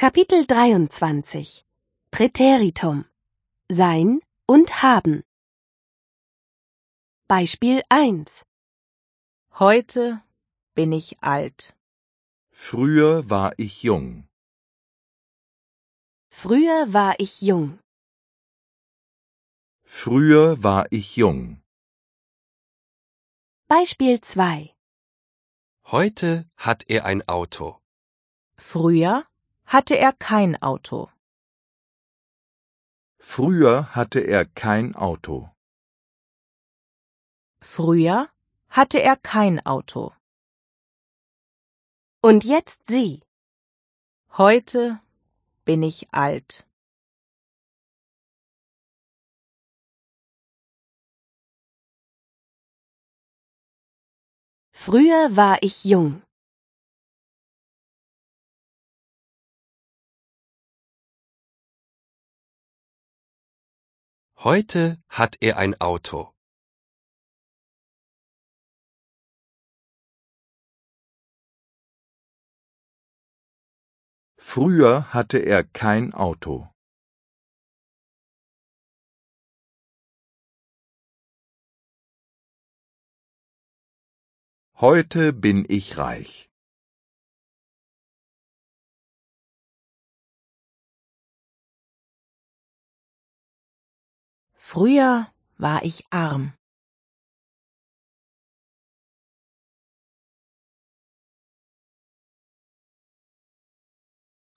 Kapitel 23 Präteritum Sein und haben Beispiel 1 Heute bin ich alt. Früher war ich jung. Früher war ich jung. Früher war ich jung. Beispiel 2 Heute hat er ein Auto. Früher hatte er kein Auto. Früher hatte er kein Auto. Früher hatte er kein Auto. Und jetzt Sie. Heute bin ich alt. Früher war ich jung. Heute hat er ein Auto. Früher hatte er kein Auto. Heute bin ich reich. Früher war ich arm.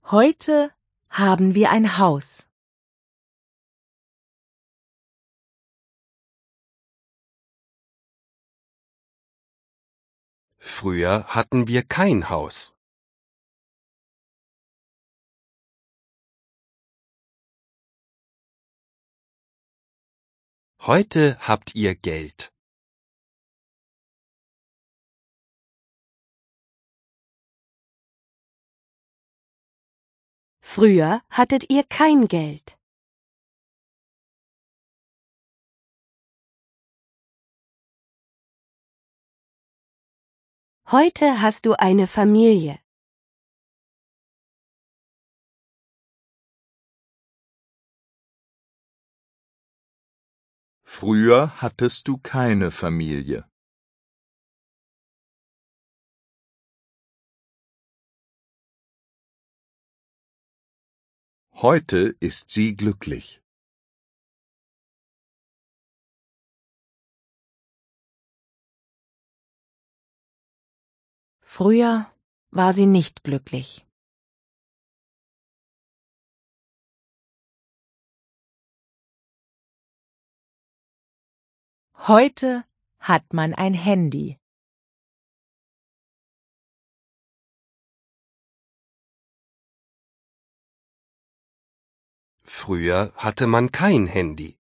Heute haben wir ein Haus. Früher hatten wir kein Haus. Heute habt ihr Geld. Früher hattet ihr kein Geld. Heute hast du eine Familie. Früher hattest du keine Familie. Heute ist sie glücklich. Früher war sie nicht glücklich. Heute hat man ein Handy. Früher hatte man kein Handy.